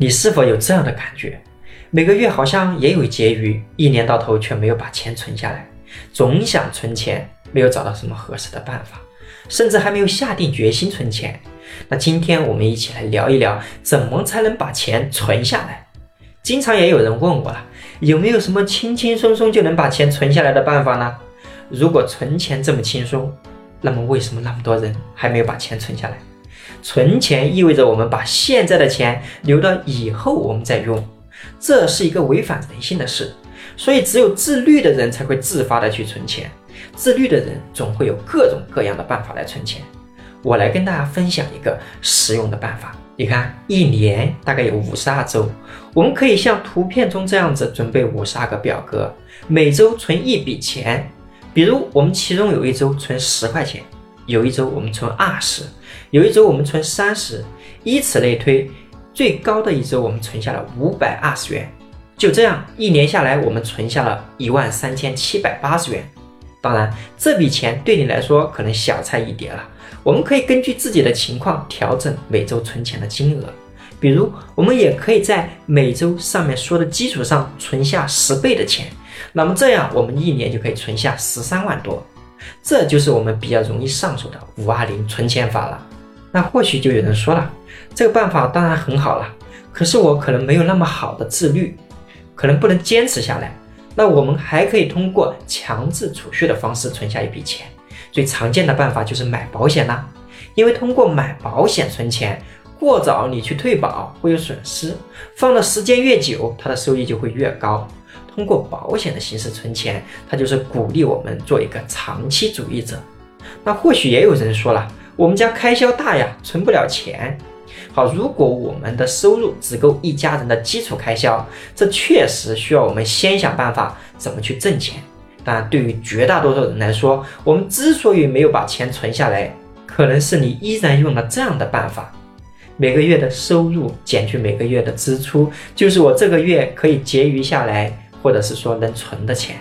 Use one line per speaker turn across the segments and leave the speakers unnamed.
你是否有这样的感觉？每个月好像也有结余，一年到头却没有把钱存下来，总想存钱，没有找到什么合适的办法，甚至还没有下定决心存钱。那今天我们一起来聊一聊，怎么才能把钱存下来？经常也有人问我了，有没有什么轻轻松松就能把钱存下来的办法呢？如果存钱这么轻松，那么为什么那么多人还没有把钱存下来？存钱意味着我们把现在的钱留到以后我们再用，这是一个违反人性的事。所以只有自律的人才会自发的去存钱，自律的人总会有各种各样的办法来存钱。我来跟大家分享一个实用的办法。你看，一年大概有五十二周，我们可以像图片中这样子准备五十二个表格，每周存一笔钱。比如我们其中有一周存十块钱。有一周我们存二十，有一周我们存三十，以此类推，最高的一周我们存下了五百二十元。就这样，一年下来，我们存下了一万三千七百八十元。当然，这笔钱对你来说可能小菜一碟了。我们可以根据自己的情况调整每周存钱的金额。比如，我们也可以在每周上面说的基础上存下十倍的钱。那么这样，我们一年就可以存下十三万多。这就是我们比较容易上手的五二零存钱法了。那或许就有人说了，这个办法当然很好了，可是我可能没有那么好的自律，可能不能坚持下来。那我们还可以通过强制储蓄的方式存下一笔钱。最常见的办法就是买保险啦，因为通过买保险存钱，过早你去退保会有损失，放的时间越久，它的收益就会越高。通过保险的形式存钱，它就是鼓励我们做一个长期主义者。那或许也有人说了，我们家开销大呀，存不了钱。好，如果我们的收入只够一家人的基础开销，这确实需要我们先想办法怎么去挣钱。但对于绝大多数人来说，我们之所以没有把钱存下来，可能是你依然用了这样的办法：每个月的收入减去每个月的支出，就是我这个月可以结余下来。或者是说能存的钱，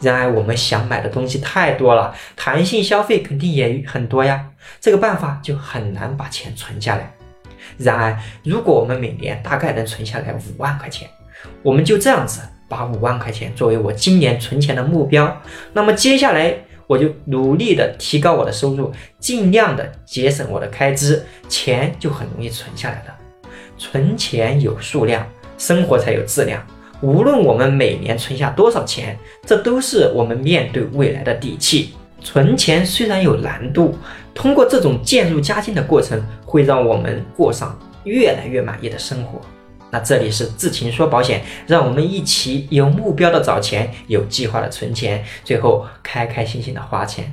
然而我们想买的东西太多了，弹性消费肯定也很多呀，这个办法就很难把钱存下来。然而，如果我们每年大概能存下来五万块钱，我们就这样子把五万块钱作为我今年存钱的目标，那么接下来我就努力的提高我的收入，尽量的节省我的开支，钱就很容易存下来了。存钱有数量，生活才有质量。无论我们每年存下多少钱，这都是我们面对未来的底气。存钱虽然有难度，通过这种渐入佳境的过程，会让我们过上越来越满意的生活。那这里是智勤说保险，让我们一起有目标的找钱，有计划的存钱，最后开开心心的花钱。